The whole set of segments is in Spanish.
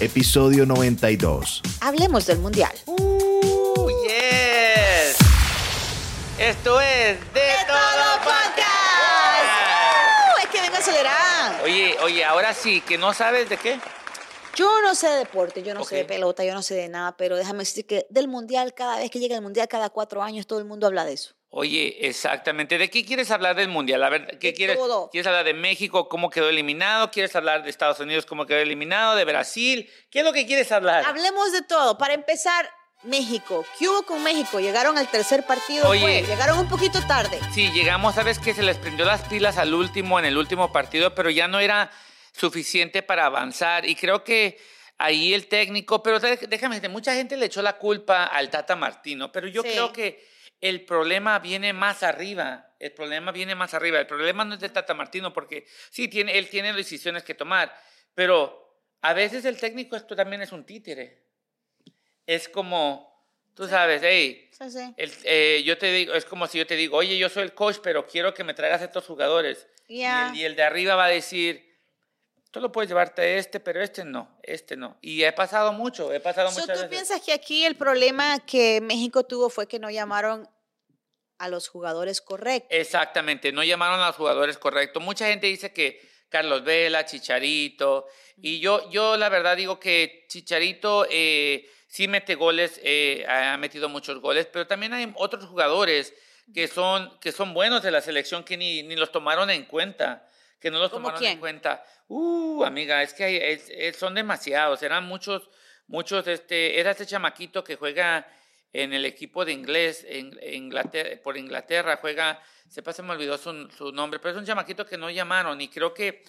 episodio 92. Hablemos del mundial. Uh, yes. Esto es De, Todo Podcast. Uh, es que vengo acelerada. Oye, oye, ahora sí, que no sabes de qué. Yo no sé de deporte, yo no sé de pelota, yo no sé de nada, pero déjame decir que del mundial, cada vez que llega el mundial, cada cuatro años, todo el mundo habla de eso. Oye, exactamente. ¿De qué quieres hablar del mundial? A ver, ¿qué De quieres? todo. ¿Quieres hablar de México, cómo quedó eliminado? ¿Quieres hablar de Estados Unidos, cómo quedó eliminado? ¿De Brasil? ¿Qué es lo que quieres hablar? Hablemos de todo. Para empezar, México. ¿Qué hubo con México? Llegaron al tercer partido. Oye. fue, Llegaron un poquito tarde. Sí, llegamos, sabes que se les prendió las pilas al último, en el último partido, pero ya no era suficiente para avanzar. Y creo que ahí el técnico, pero déjame decirte, mucha gente le echó la culpa al Tata Martino, pero yo Sí. creo que el problema viene más arriba. El problema viene más arriba. El problema no es del Tata Martino, porque sí, tiene, él tiene decisiones que tomar, pero a veces el técnico esto también es un títere. Es como, tú sabes, hey, Sí, sí. el- eh, yo te digo, es como si yo te digo, oye, yo soy el coach, pero quiero que me traigas a estos jugadores. Y Ya. el- Y, el, de arriba va a decir, tú lo puedes llevarte a este, pero este no, este no. Y he pasado mucho, he pasado So, muchas ¿Tú veces. piensas que aquí el problema que México tuvo fue que no llamaron a los jugadores correctos? Exactamente, no llamaron a los jugadores correctos. Mucha gente dice que Carlos Vela, Chicharito, y yo, yo la verdad digo que Chicharito eh, sí mete goles, eh, ha metido muchos goles, pero también hay otros jugadores que son, que son buenos de la selección que ni, ni los tomaron en cuenta, que no los ¿Cómo tomaron quién? en cuenta. Uh, amiga, es que hay- es- es- son demasiados, eran muchos, muchos, este, era este chamaquito que juega en el equipo de inglés, en, Inglaterra, por Inglaterra, juega, sepa, se me olvidó su, su nombre, pero es un chamaquito que no llamaron y creo que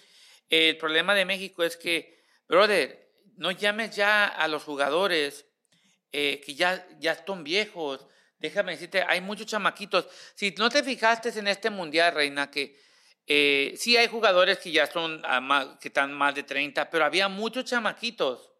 el problema de México es que, brother, no llames ya a los jugadores eh, que ya, ya están viejos. Déjame decirte, hay muchos chamaquitos. Si no te fijaste en este mundial, Reina, que eh, sí hay jugadores que ya son, más- que están más de 30, pero había muchos chamaquitos,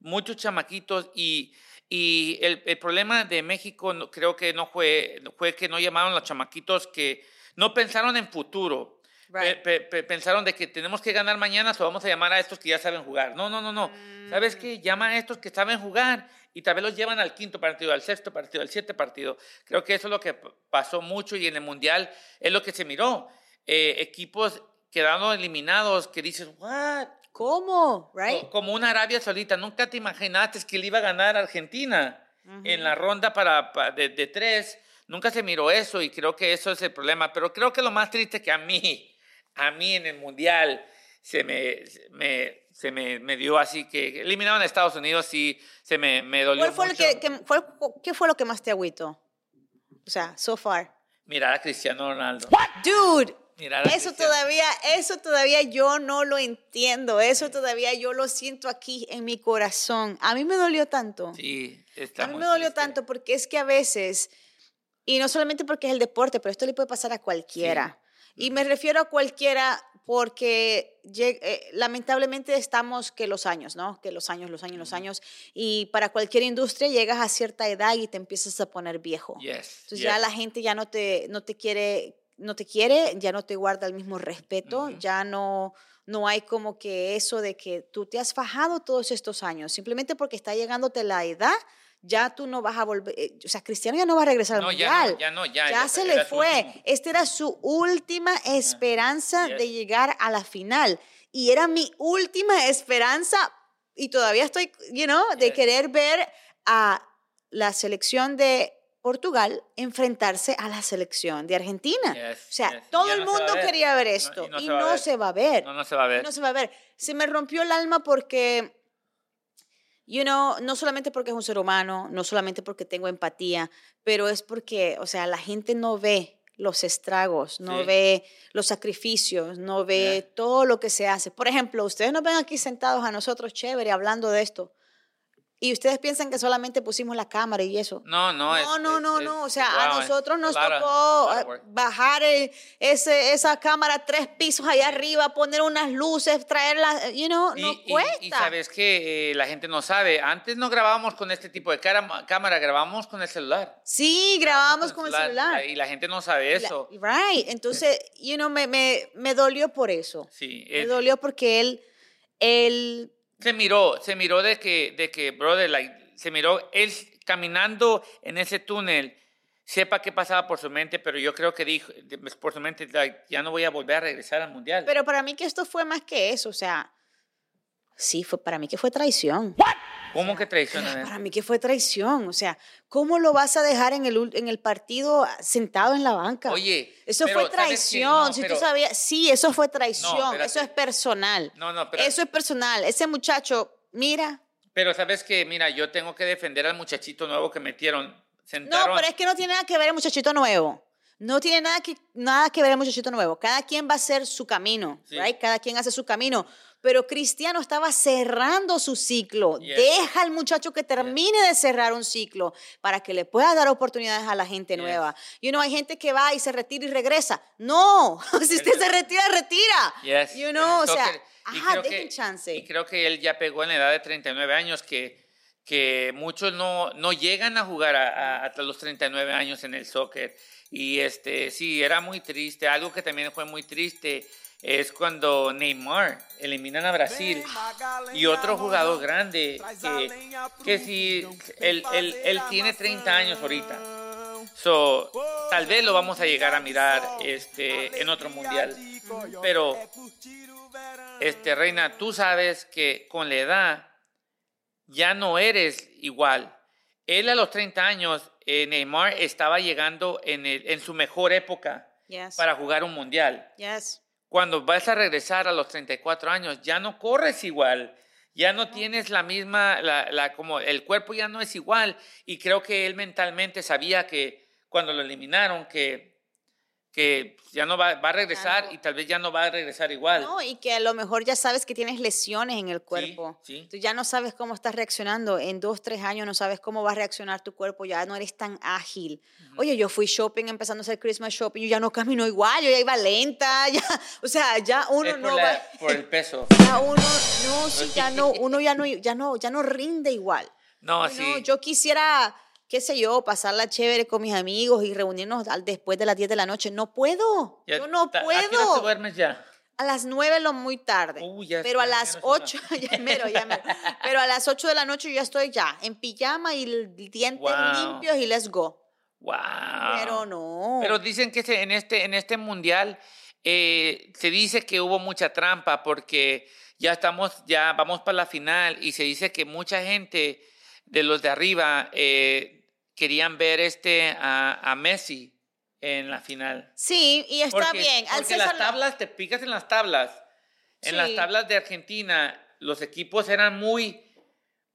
muchos chamaquitos y, y el, el problema de México no- creo que no fue, fue que no llamaron a los chamaquitos que no pensaron en futuro. Right. pe- pe- pensaron de que tenemos que ganar mañana, o vamos a llamar a estos que ya saben jugar. No, no, no, no. ¿Sabes qué? Llama a estos que saben jugar y tal vez los llevan al quinto partido, al sexto partido, al siete partido. Creo que eso es lo que pasó mucho y en el Mundial es lo que se miró. Eh, equipos quedaron eliminados que dices, ¿what? ¿Cómo? Right? Co- Como una Arabia Saudita. Nunca te imaginaste que le iba a ganar Argentina en la ronda para, pa- de, de tres. Nunca se miró eso y creo que eso es el problema. Pero creo que lo más triste que a mí, a mí en el Mundial, se me, me, se me, me dio así que eliminaron a Estados Unidos y se me, me dolió ¿Cuál fue lo mucho. que, que- fue- ¿Qué fue lo que más te agüitó? O sea, so far. Mirar a Cristiano Ronaldo. Dude, Mirar a eso Cristiano. todavía, eso todavía yo no lo entiendo. Eso todavía yo lo siento aquí en mi corazón. A mí me dolió tanto. Sí, está A mí me dolió triste. tanto porque es que a veces, y no solamente porque es el deporte, pero esto le puede pasar a cualquiera. Y me refiero a cualquiera porque eh, lamentablemente estamos que los años, ¿no? Que los años, los años, los años. Y para cualquier industria llegas a cierta edad y te empiezas a poner viejo. Yes, Entonces yes. ya la gente ya no te, no te quiere, no te quiere, ya no te guarda el mismo respeto, Ujú. ya no, no hay como que eso de que tú te has fajado todos estos años, simplemente porque está llegándote la edad, ya tú no vas a volver, eh, o sea, Cristiano ya no va a regresar al No, ya no, mundial. ya no, ya, Ya se le fue. Esta era su última esperanza de llegar a la final. Y era mi última esperanza y todavía estoy, you know, de Yes. querer ver a la selección de Portugal enfrentarse a la selección de Argentina. Yes, o sea, yes. Y todo el no se mundo ver. quería ver No, y esto no y se va a no ver. se va a ver. No, no se va a ver. No se va a ver. Se me rompió el alma porque, you know, no solamente porque es un ser humano, no solamente porque tengo empatía, pero es porque, o sea, la gente no ve los estragos, no Sí. ve los sacrificios, no ve todo lo que se hace. Por ejemplo, ustedes nos ven aquí sentados a nosotros chévere hablando de esto. Y ustedes piensan que solamente pusimos la cámara y eso. No, no, No, es- no, no, es- no. O sea, wow, a nosotros nos tocó of eh, bajar el- ese, esa cámara tres pisos allá arriba, poner unas luces, traerlas, you know, Y, no y- cuesta. y sabes que la gente no sabe, antes no grabábamos con este tipo de cámara, grabábamos con el celular. Sí, grabábamos con el celular. Y la gente no sabe La- eso. right. Entonces, you know, me, me, me dolió por eso. Sí, Me es- dolió porque él, él Se miró, se miró de que, de que, brother, like, se miró él caminando en ese túnel, sepa qué pasaba por su mente, pero yo creo que dijo, por su mente, ya no voy a volver a regresar al mundial. Pero para mí que esto fue más que eso, o sea, sí, fue para mí que fue traición. ¿Cómo que traiciona? Para mí que fue traición, o sea, ¿cómo lo vas a dejar en el, en el partido sentado en la banca? Oye, eso pero fue traición, No, si pero- tú sabías, sí, eso fue traición, eso es personal. No, no, pero- Eso es personal, ese muchacho, mira, Pero sabes que, mira, yo tengo que defender al muchachito nuevo que metieron. no, Sentaron, pero es que no tiene nada que ver el muchachito nuevo. No tiene nada que, nada que ver el muchachito nuevo. Cada quien va a hacer su camino, Sí. right? Cada quien hace su camino. Pero Cristiano estaba cerrando su ciclo. Deja al muchacho que termine de cerrar un ciclo para que le pueda dar oportunidades a la gente nueva. You know, hay gente que va y se retira y regresa. No, si usted se retira, retira. Yes. You know, o sea, ajá, dejen que- chance. Y creo que él ya pegó en la edad de 39 años, que, que muchos no, no llegan a jugar a- a- hasta los 39 años en el soccer. Y este, sí, era muy triste. Algo que también fue muy triste es cuando Neymar eliminan a Brasil y otro jugador grande que, que si él, él, él tiene 30 años ahorita. So, tal vez lo vamos a llegar a mirar este, en otro mundial. Pero este, Reina, tú sabes que con la edad ya no eres igual. Él a los 30 años, eh, Neymar estaba llegando en, el- en su mejor época Yes. para jugar un mundial. Yes. Cuando vas a regresar a los 34 años, ya no corres igual. Ya no tienes la misma, la, la- como el cuerpo ya no es igual. Y creo que él mentalmente sabía que cuando lo eliminaron, que, que ya no va, va a regresar no. y tal vez ya no va a regresar igual. No, y que a lo mejor ya sabes que tienes lesiones en el cuerpo. sí. Tú ya no sabes cómo estás reaccionando. En dos, tres años no sabes cómo va a reaccionar tu cuerpo. Ya no eres tan ágil. Oye, yo fui shopping, empezando a hacer Christmas shopping. Yo ya no camino igual. Yo ya iba lenta. Ya, o sea, ya uno Es por, no la- va. por el peso. Ya uno, no, sí, ya no, uno ya no, ya no, ya no rinde igual. No, Ay, sí. no, yo quisiera, qué sé yo, pasarla chévere con mis amigos y reunirnos al- después de las 10 de la noche. No puedo. Ya yo no ta- ¿a qué hora te puedo. duermes ya? A las 9 lo muy tarde. Ya pero a las ya no es 8, ya mero, ya mero. Pero a las 8 de la noche yo ya estoy ya en pijama y dientes Wow. limpios y let's go. Wow. Pero no. Pero dicen que en este, en este mundial eh, se dice que hubo mucha trampa porque ya estamos, ya vamos para la final y se dice que mucha gente de los de arriba eh, querían ver este a, a Messi en la final. sí, y está Porque- bien. Al Porque las César lo- tablas, te picas en las tablas. En las Sí. tablas de Argentina, los equipos eran muy,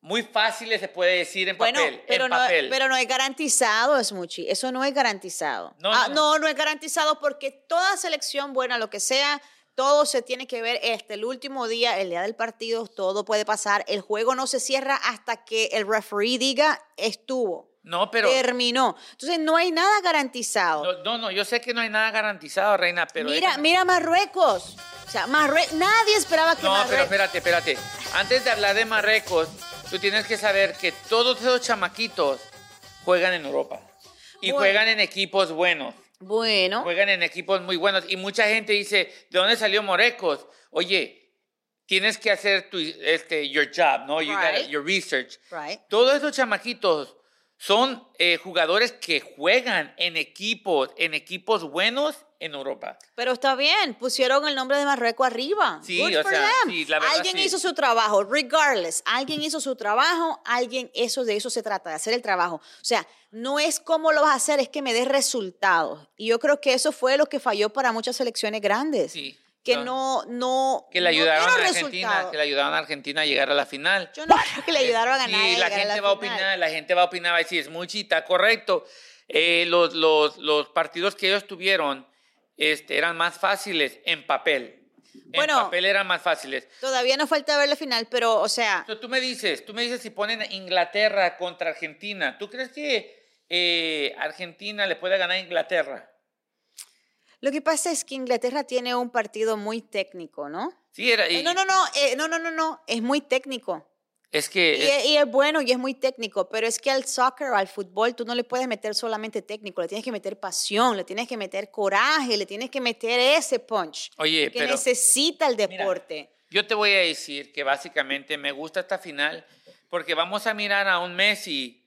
muy fáciles, se puede decir, en Bueno, papel. pero, en no, papel. pero no es garantizado, es muchi. Eso no es garantizado. No, Ah, no. no, no es garantizado porque toda selección buena, lo que sea, todo se tiene que ver este, el último día, el día del partido, todo puede pasar. El juego no se cierra hasta que el referee diga estuvo, no, pero... terminó. Entonces no hay nada garantizado. No, no, no, yo sé que no hay nada garantizado, Reina, pero... mira, déjame- mira Marruecos. O sea, Marrue- nadie esperaba que No, pero Marruecos... espérate, espérate. Antes de hablar de Marruecos, tú tienes que saber que todos esos chamaquitos juegan en Europa. Y Bueno. juegan en equipos buenos. Bueno, Juegan en equipos muy buenos. Y mucha gente dice, ¿de dónde salió Marruecos? Oye, tienes que hacer tu, este, your job, ¿no? You gotta- Right. your research. right. Todos esos chamaquitos son eh, jugadores que juegan en equipos, en equipos buenos en Europa. Pero está bien, pusieron el nombre de Marruecos arriba. Sí, Good o for sea, them. sí, la verdad alguien sí. hizo su trabajo, regardless. Alguien hizo su trabajo, alguien, eso de eso se trata, de hacer el trabajo. O sea, no es cómo lo vas a hacer, es que me des resultados. Y yo creo que eso fue lo que falló para muchas selecciones grandes. Sí. Que No. no, no. que le no ayudaron dieron a Argentina, que le ayudaron a Argentina a llegar a la final. Yo no creo que le ayudaron a ganar. Sí, la gente va a opinar, la gente va a opinar, va a decir, es muy chita, correcto. Eh, los, los, los partidos que ellos tuvieron este, eran más fáciles en papel. En Bueno. papel eran más fáciles. Todavía nos falta ver la final, pero, o sea, Entonces, tú me dices, tú me dices si ponen Inglaterra contra Argentina, ¿tú crees que eh, Argentina le puede ganar a Inglaterra? Lo que pasa es que Inglaterra tiene un partido muy técnico, ¿no? Sí, era, Eh, y- no, no, no, eh, no, no, no, no, es muy técnico. es que Y, es- y es bueno y es muy técnico, pero es que al soccer al fútbol tú no le puedes meter solamente técnico, le tienes que meter pasión, le tienes que meter coraje, le tienes que meter ese punch Oye, que pero necesita el Mira, deporte. Yo te voy a decir que básicamente me gusta esta final porque vamos a mirar a un Messi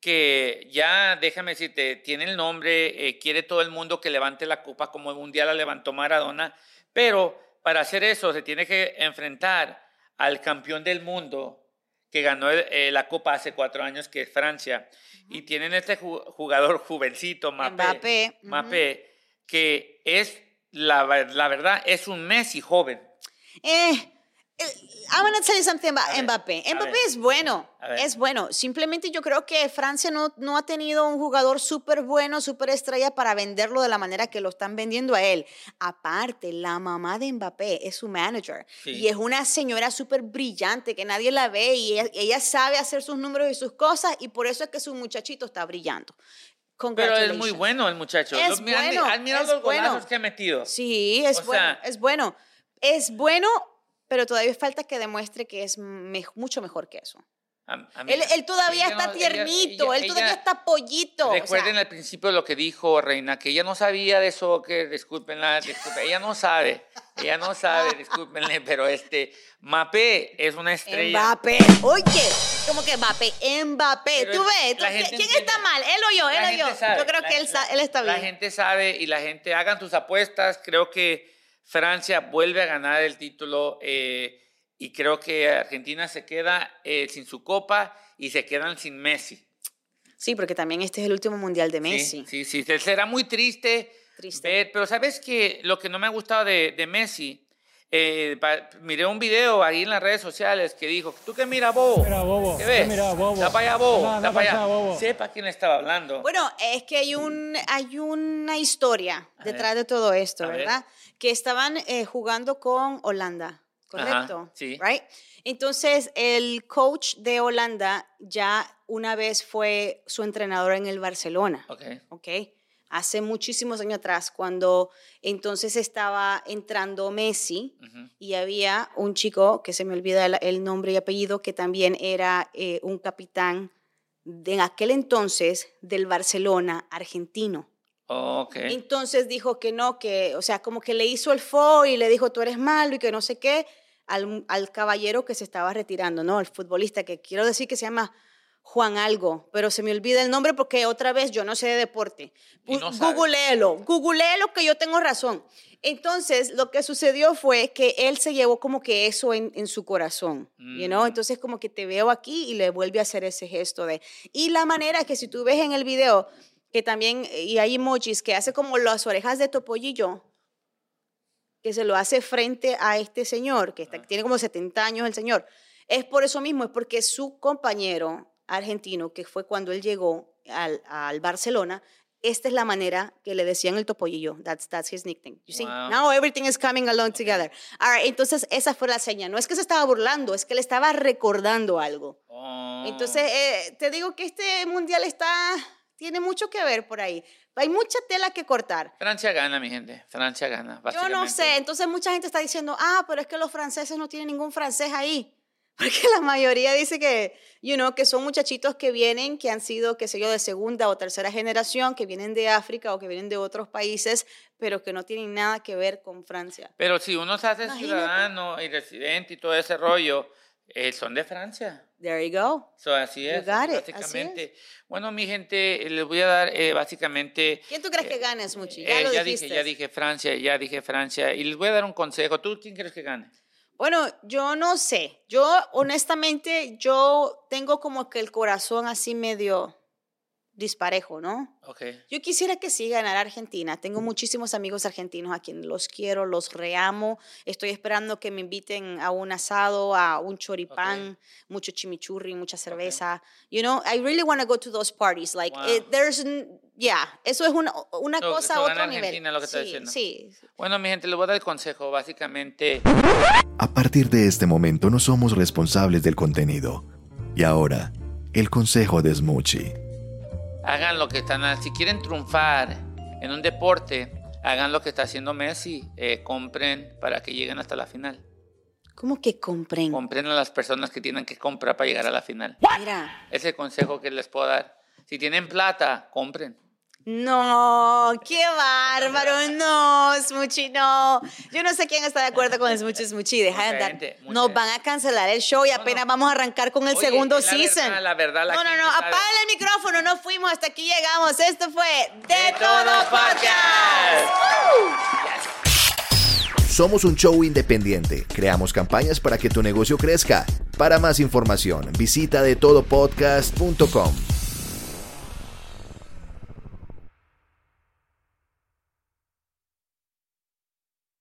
que ya, déjame decirte, tiene el nombre, eh, quiere todo el mundo que levante la copa como un día la levantó Maradona, pero para hacer eso se tiene que enfrentar al campeón del mundo que ganó eh, la copa hace cuatro años, que es Francia, y tienen este jugador jovencito, Mbappé, Mbappé, que es, la, la verdad, es un Messi joven. Eh, I'm going to tell you something about Mbappé. Mbappé es bueno, es bueno. Simplemente yo creo que Francia no, no ha tenido un jugador súper bueno, súper estrella para venderlo de la manera que lo están vendiendo a él. Aparte, la mamá de Mbappé es su manager y es una señora súper brillante que nadie la ve y ella, sabe hacer sus números y sus cosas y por eso es que su muchachito está brillando. Pero es muy bueno el muchacho. Es bueno. ¿Has mirado los golazos que ha metido? Sí, es bueno. es bueno. Es bueno pero todavía falta que demuestre que es mucho mejor que eso. él, todavía está tiernito, él todavía está pollito. Recuerden al principio lo que dijo Reina, que ella no sabía de soccer, discúlpenla, disculpen, ella no sabe, ella no sabe, discúlpenle, pero este, Mbappé es una estrella. Mbappé, oye, como que Mbappé, Mbappé, tú ves, ¿quién está mal? Él o yo, él o yo. yo creo que él, él está bien. La gente sabe y la gente, hagan tus apuestas, creo que Francia vuelve a ganar el título eh, y creo que Argentina se queda eh, sin su copa y se quedan sin Messi. Sí, porque también este es el último mundial de Messi. Sí, sí, sí. será muy triste. Triste. pero sabes que lo que no me ha gustado de, de Messi, eh, miré un video ahí en las redes sociales que dijo, ¿tú qué mira, bobo? Mira, bobo. ¿Qué ves? Mira, bobo. para allá, bobo. No, para allá. Bobo. Sepa quién estaba hablando. Bueno, es que hay, un, hay una historia detrás de todo esto, ¿verdad? Que estaban eh, jugando con Holanda, ¿correcto? sí. Right? Entonces, el coach de Holanda ya una vez fue su entrenador en el Barcelona. Ok. Ok. Hace muchísimos años atrás, cuando entonces estaba entrando Messi y había un chico, que se me olvida el, nombre y apellido, que también era eh, un capitán de en aquel entonces del Barcelona argentino. Entonces dijo que no, que, o sea, como que le hizo el fo y le dijo tú eres malo y que no sé qué al, al caballero que se estaba retirando, ¿no? El futbolista que quiero decir que se llama Juan algo, pero se me olvida el nombre porque otra vez yo no sé de deporte. No googleelo, googleelo que yo tengo razón. Entonces, lo que sucedió fue que él se llevó como que eso en, en su corazón, you know? Mm. Entonces, como que te veo aquí y le vuelve a hacer ese gesto de... Y la manera que si tú ves en el video, que también, y hay emojis que hace como las orejas de Topollillo, que se lo hace frente a este señor, que tiene como 70 años el señor. Es por eso mismo, es porque su compañero argentino, que fue cuando él llegó al, al Barcelona, esta es la manera que le decían el topollillo. That's, that's his nickname. You see? Now everything is coming along together. All right, entonces esa fue la seña. No es que se estaba burlando, es que le estaba recordando algo. Oh. Entonces, eh, te digo que este mundial está tiene mucho que ver por ahí. Hay mucha tela que cortar. Francia gana, mi gente. Francia gana. Yo no sé. Entonces mucha gente está diciendo, ah, pero es que los franceses no tienen ningún francés ahí. Porque la mayoría dice que, you know, que son muchachitos que vienen, que han sido, qué sé yo, de segunda o tercera generación, que vienen de África o que vienen de otros países, pero que no tienen nada que ver con Francia. Pero si uno se hace ciudadano y residente y todo ese rollo, eh, son de Francia. There you go. So, así es, básicamente. Bueno, mi gente, les voy a dar eh, básicamente... ¿Quién tú crees que gane, Smuchi? Ya, lo ya dije, ya dije Francia, ya dije Francia. Y les voy a dar un consejo. ¿Tú quién crees que gane? Bueno, yo no sé. Yo, honestamente, yo tengo como que el corazón así medio disparejo, ¿no? Okay. Yo quisiera que sí ganara Argentina. Tengo muchísimos amigos argentinos a quienes los quiero, los reamo. Estoy esperando que me inviten a un asado, a un choripán, mucho chimichurri, mucha cerveza. You know, I really want to go to those parties. Like, there's, yeah, eso es una, una cosa a otro nivel. Lo que sí, diciendo. sí. Bueno, mi gente, les voy a dar el consejo, básicamente. A partir de este momento no somos responsables del contenido. Y ahora, el consejo de Smoochie hagan lo que están, si quieren triunfar en un deporte, hagan lo que está haciendo Messi, eh, compren para que lleguen hasta la final. ¿Cómo que compren? Compren a las personas que tienen que comprar para llegar a la final. Mira. Ese consejo que les puedo dar. Si tienen plata, compren. No, qué bárbaro, no, Smuchi, no. Yo no sé quién está de acuerdo con Smuchi, Smuchi, deja de andar. gente, Nos gente. van a cancelar el show y apenas vamos a arrancar con el Oye, segundo la season. verdad, la verdad, la no, no, no, sabe. apaga el micrófono, no fuimos, hasta aquí llegamos. Esto fue De, De Todo, Todo Podcast. Podcast. Somos un show independiente. Creamos campañas para que tu negocio crezca. Para más información, visita de todopodcast.com.